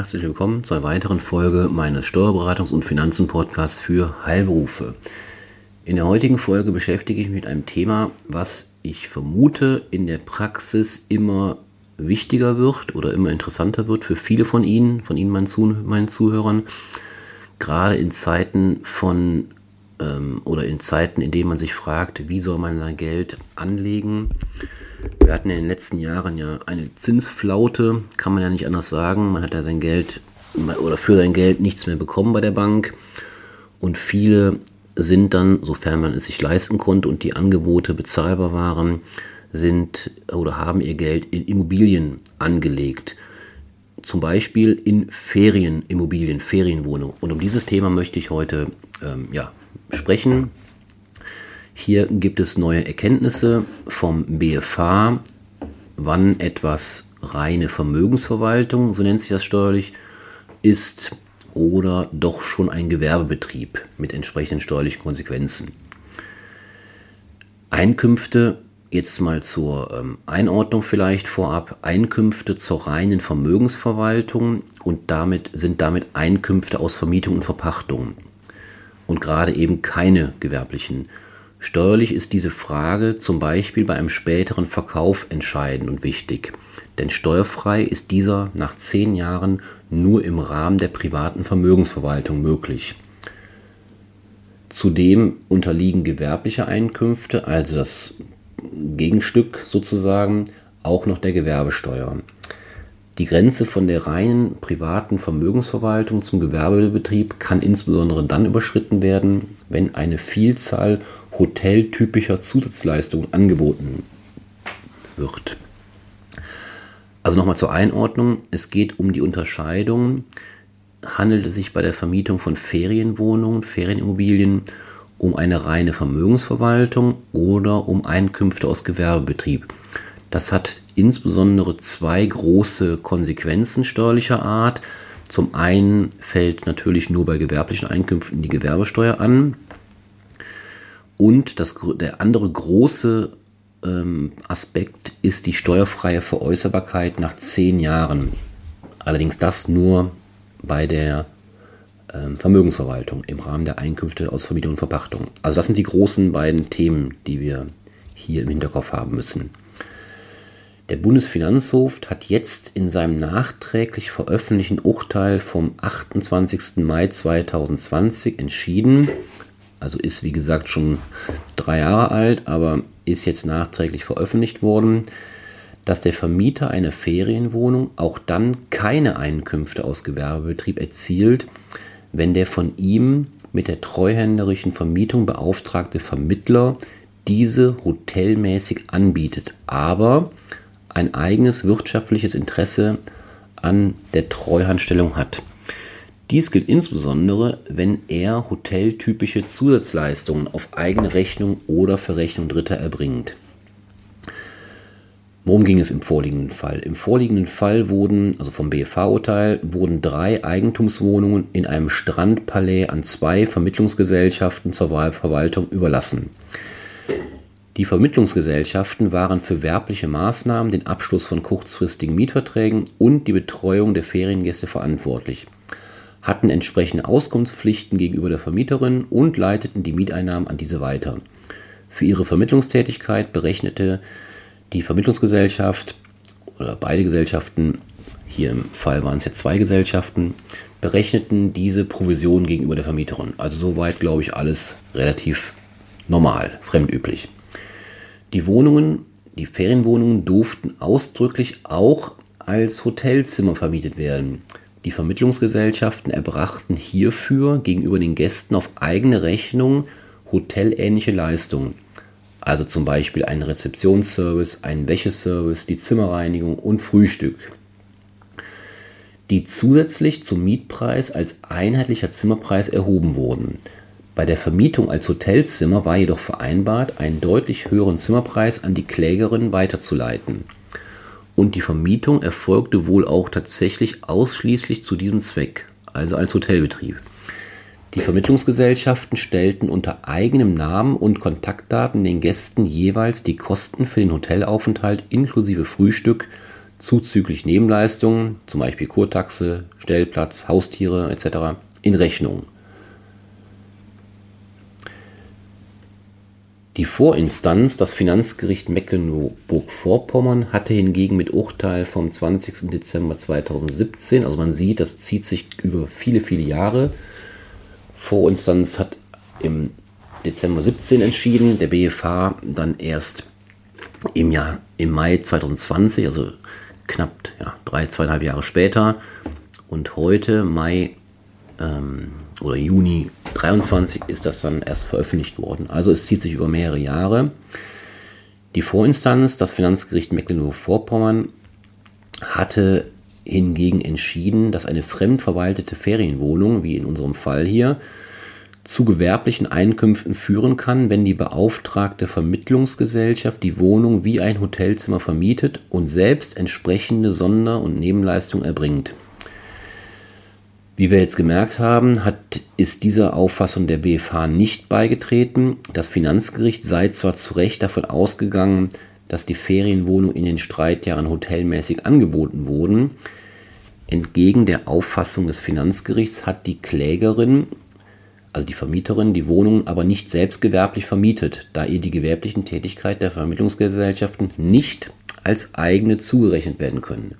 Herzlich willkommen zu einer weiteren Folge meines Steuerberatungs- und Finanzen-Podcasts für Heilberufe. In der heutigen Folge beschäftige ich mich mit einem Thema, was ich vermute in der Praxis immer wichtiger wird oder immer interessanter wird für viele von Ihnen, von Ihnen, meinen, Zuh meinen Zuhörern, gerade in Zeiten von ähm, oder in Zeiten, in denen man sich fragt, wie soll man sein Geld anlegen wir hatten in den letzten Jahren ja eine Zinsflaute, kann man ja nicht anders sagen. Man hat ja sein Geld oder für sein Geld nichts mehr bekommen bei der Bank. Und viele sind dann, sofern man es sich leisten konnte und die Angebote bezahlbar waren, sind oder haben ihr Geld in Immobilien angelegt. Zum Beispiel in Ferienimmobilien, Ferienwohnungen. Und um dieses Thema möchte ich heute ähm, ja, sprechen. Hier gibt es neue Erkenntnisse vom BFH, wann etwas reine Vermögensverwaltung, so nennt sich das steuerlich, ist oder doch schon ein Gewerbebetrieb mit entsprechenden steuerlichen Konsequenzen. Einkünfte, jetzt mal zur ähm, Einordnung vielleicht vorab, Einkünfte zur reinen Vermögensverwaltung und damit sind damit Einkünfte aus Vermietung und Verpachtung. Und gerade eben keine gewerblichen Steuerlich ist diese Frage zum Beispiel bei einem späteren Verkauf entscheidend und wichtig, denn steuerfrei ist dieser nach zehn Jahren nur im Rahmen der privaten Vermögensverwaltung möglich. Zudem unterliegen gewerbliche Einkünfte, also das Gegenstück sozusagen, auch noch der Gewerbesteuer. Die Grenze von der reinen privaten Vermögensverwaltung zum Gewerbebetrieb kann insbesondere dann überschritten werden, wenn eine Vielzahl hoteltypischer Zusatzleistungen angeboten wird. Also nochmal zur Einordnung. Es geht um die Unterscheidung. Handelt es sich bei der Vermietung von Ferienwohnungen, Ferienimmobilien um eine reine Vermögensverwaltung oder um Einkünfte aus Gewerbebetrieb? Das hat insbesondere zwei große Konsequenzen steuerlicher Art. Zum einen fällt natürlich nur bei gewerblichen Einkünften die Gewerbesteuer an. Und das, der andere große ähm, Aspekt ist die steuerfreie Veräußerbarkeit nach zehn Jahren. Allerdings das nur bei der ähm, Vermögensverwaltung im Rahmen der Einkünfte aus Vermietung und Verpachtung. Also das sind die großen beiden Themen, die wir hier im Hinterkopf haben müssen. Der Bundesfinanzhof hat jetzt in seinem nachträglich veröffentlichten Urteil vom 28. Mai 2020 entschieden, also ist wie gesagt schon drei Jahre alt, aber ist jetzt nachträglich veröffentlicht worden, dass der Vermieter einer Ferienwohnung auch dann keine Einkünfte aus Gewerbebetrieb erzielt, wenn der von ihm mit der treuhänderischen Vermietung beauftragte Vermittler diese hotelmäßig anbietet, aber ein eigenes wirtschaftliches Interesse an der Treuhandstellung hat. Dies gilt insbesondere, wenn er hoteltypische Zusatzleistungen auf eigene Rechnung oder für Rechnung Dritter erbringt. Worum ging es im vorliegenden Fall? Im vorliegenden Fall wurden, also vom BFH-Urteil, wurden drei Eigentumswohnungen in einem Strandpalais an zwei Vermittlungsgesellschaften zur Wahlverwaltung überlassen. Die Vermittlungsgesellschaften waren für werbliche Maßnahmen, den Abschluss von kurzfristigen Mietverträgen und die Betreuung der Feriengäste verantwortlich hatten entsprechende Auskunftspflichten gegenüber der Vermieterin und leiteten die Mieteinnahmen an diese weiter. Für ihre Vermittlungstätigkeit berechnete die Vermittlungsgesellschaft oder beide Gesellschaften, hier im Fall waren es jetzt zwei Gesellschaften, berechneten diese Provision gegenüber der Vermieterin. Also soweit, glaube ich, alles relativ normal, fremdüblich. Die Wohnungen, die Ferienwohnungen durften ausdrücklich auch als Hotelzimmer vermietet werden. Die Vermittlungsgesellschaften erbrachten hierfür gegenüber den Gästen auf eigene Rechnung hotelähnliche Leistungen, also zum Beispiel einen Rezeptionsservice, einen Wäscheservice, die Zimmerreinigung und Frühstück, die zusätzlich zum Mietpreis als einheitlicher Zimmerpreis erhoben wurden. Bei der Vermietung als Hotelzimmer war jedoch vereinbart, einen deutlich höheren Zimmerpreis an die Klägerin weiterzuleiten und die Vermietung erfolgte wohl auch tatsächlich ausschließlich zu diesem Zweck, also als Hotelbetrieb. Die Vermittlungsgesellschaften stellten unter eigenem Namen und Kontaktdaten den Gästen jeweils die Kosten für den Hotelaufenthalt inklusive Frühstück zuzüglich Nebenleistungen, zum Beispiel Kurtaxe, Stellplatz, Haustiere etc., in Rechnung. Die Vorinstanz, das Finanzgericht Mecklenburg-Vorpommern, hatte hingegen mit Urteil vom 20. Dezember 2017, also man sieht, das zieht sich über viele, viele Jahre. Vorinstanz hat im Dezember 17 entschieden, der BFH dann erst im Jahr, im Mai 2020, also knapp ja, drei, zweieinhalb Jahre später. Und heute, Mai ähm, oder Juni 23 ist das dann erst veröffentlicht worden. Also es zieht sich über mehrere Jahre. Die Vorinstanz, das Finanzgericht Mecklenburg-Vorpommern, hatte hingegen entschieden, dass eine fremdverwaltete Ferienwohnung, wie in unserem Fall hier, zu gewerblichen Einkünften führen kann, wenn die beauftragte Vermittlungsgesellschaft die Wohnung wie ein Hotelzimmer vermietet und selbst entsprechende Sonder- und Nebenleistungen erbringt. Wie wir jetzt gemerkt haben, hat, ist dieser Auffassung der BFH nicht beigetreten. Das Finanzgericht sei zwar zu Recht davon ausgegangen, dass die Ferienwohnungen in den Streitjahren hotelmäßig angeboten wurden. Entgegen der Auffassung des Finanzgerichts hat die Klägerin, also die Vermieterin, die Wohnungen aber nicht selbst gewerblich vermietet, da ihr die gewerblichen Tätigkeiten der Vermittlungsgesellschaften nicht als eigene zugerechnet werden können.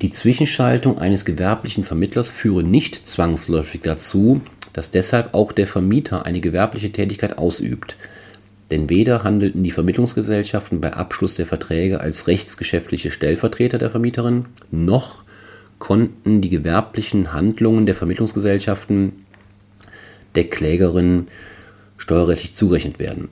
Die Zwischenschaltung eines gewerblichen Vermittlers führe nicht zwangsläufig dazu, dass deshalb auch der Vermieter eine gewerbliche Tätigkeit ausübt. Denn weder handelten die Vermittlungsgesellschaften bei Abschluss der Verträge als rechtsgeschäftliche Stellvertreter der Vermieterin, noch konnten die gewerblichen Handlungen der Vermittlungsgesellschaften der Klägerin steuerrechtlich zugerechnet werden.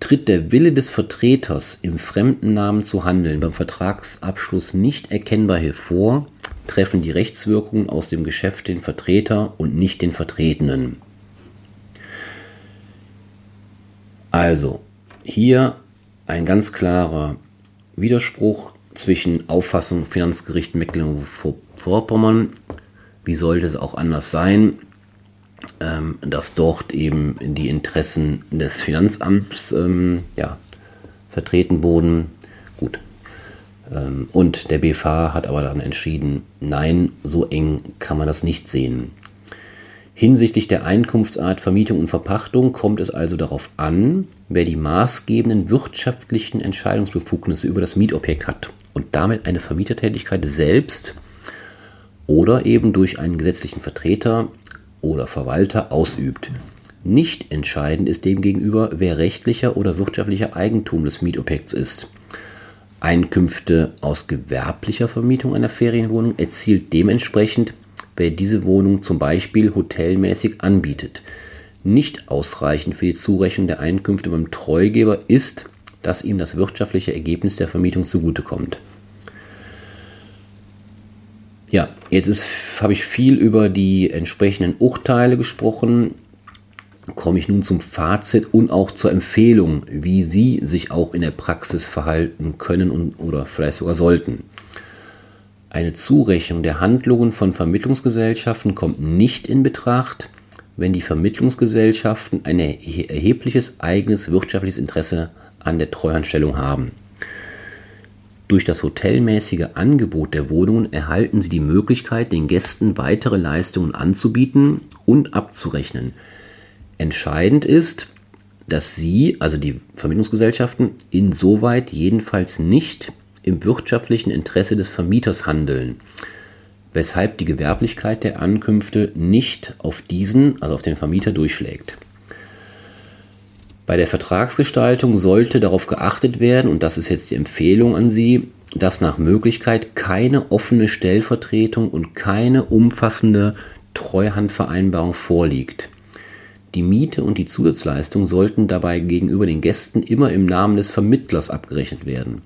Tritt der Wille des Vertreters, im fremden Namen zu handeln, beim Vertragsabschluss nicht erkennbar hervor, treffen die Rechtswirkungen aus dem Geschäft den Vertreter und nicht den Vertretenen. Also, hier ein ganz klarer Widerspruch zwischen Auffassung Finanzgericht Mecklenburg-Vorpommern, wie sollte es auch anders sein, ähm, dass dort eben die Interessen des Finanzamts ähm, ja, vertreten wurden. Gut. Ähm, und der BFH hat aber dann entschieden, nein, so eng kann man das nicht sehen. Hinsichtlich der Einkunftsart Vermietung und Verpachtung kommt es also darauf an, wer die maßgebenden wirtschaftlichen Entscheidungsbefugnisse über das Mietobjekt hat und damit eine Vermietertätigkeit selbst oder eben durch einen gesetzlichen Vertreter oder Verwalter ausübt. Nicht entscheidend ist demgegenüber, wer rechtlicher oder wirtschaftlicher Eigentum des Mietobjekts ist. Einkünfte aus gewerblicher Vermietung einer Ferienwohnung erzielt dementsprechend, wer diese Wohnung zum Beispiel hotelmäßig anbietet. Nicht ausreichend für die Zurechnung der Einkünfte beim Treugeber ist, dass ihm das wirtschaftliche Ergebnis der Vermietung zugutekommt. Ja, jetzt habe ich viel über die entsprechenden Urteile gesprochen. Komme ich nun zum Fazit und auch zur Empfehlung, wie Sie sich auch in der Praxis verhalten können und, oder vielleicht sogar sollten. Eine Zurechnung der Handlungen von Vermittlungsgesellschaften kommt nicht in Betracht, wenn die Vermittlungsgesellschaften ein erhebliches eigenes wirtschaftliches Interesse an der Treuhandstellung haben. Durch das hotelmäßige Angebot der Wohnungen erhalten sie die Möglichkeit, den Gästen weitere Leistungen anzubieten und abzurechnen. Entscheidend ist, dass sie, also die Vermittlungsgesellschaften, insoweit jedenfalls nicht im wirtschaftlichen Interesse des Vermieters handeln, weshalb die Gewerblichkeit der Ankünfte nicht auf diesen, also auf den Vermieter, durchschlägt. Bei der Vertragsgestaltung sollte darauf geachtet werden, und das ist jetzt die Empfehlung an Sie, dass nach Möglichkeit keine offene Stellvertretung und keine umfassende Treuhandvereinbarung vorliegt. Die Miete und die Zusatzleistung sollten dabei gegenüber den Gästen immer im Namen des Vermittlers abgerechnet werden.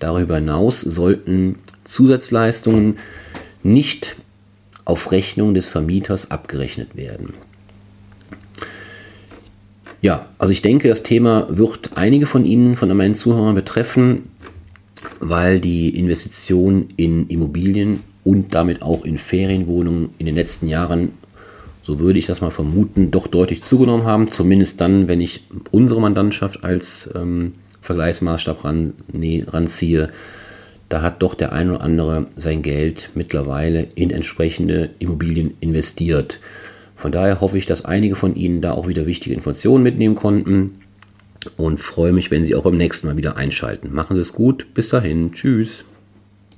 Darüber hinaus sollten Zusatzleistungen nicht auf Rechnung des Vermieters abgerechnet werden. Ja, also ich denke, das Thema wird einige von Ihnen, von meinen Zuhörern betreffen, weil die Investition in Immobilien und damit auch in Ferienwohnungen in den letzten Jahren, so würde ich das mal vermuten, doch deutlich zugenommen haben. Zumindest dann, wenn ich unsere Mandantschaft als ähm, Vergleichsmaßstab ran, nee, ranziehe. da hat doch der ein oder andere sein Geld mittlerweile in entsprechende Immobilien investiert. Von daher hoffe ich, dass einige von Ihnen da auch wieder wichtige Informationen mitnehmen konnten und freue mich, wenn Sie auch beim nächsten Mal wieder einschalten. Machen Sie es gut, bis dahin, tschüss.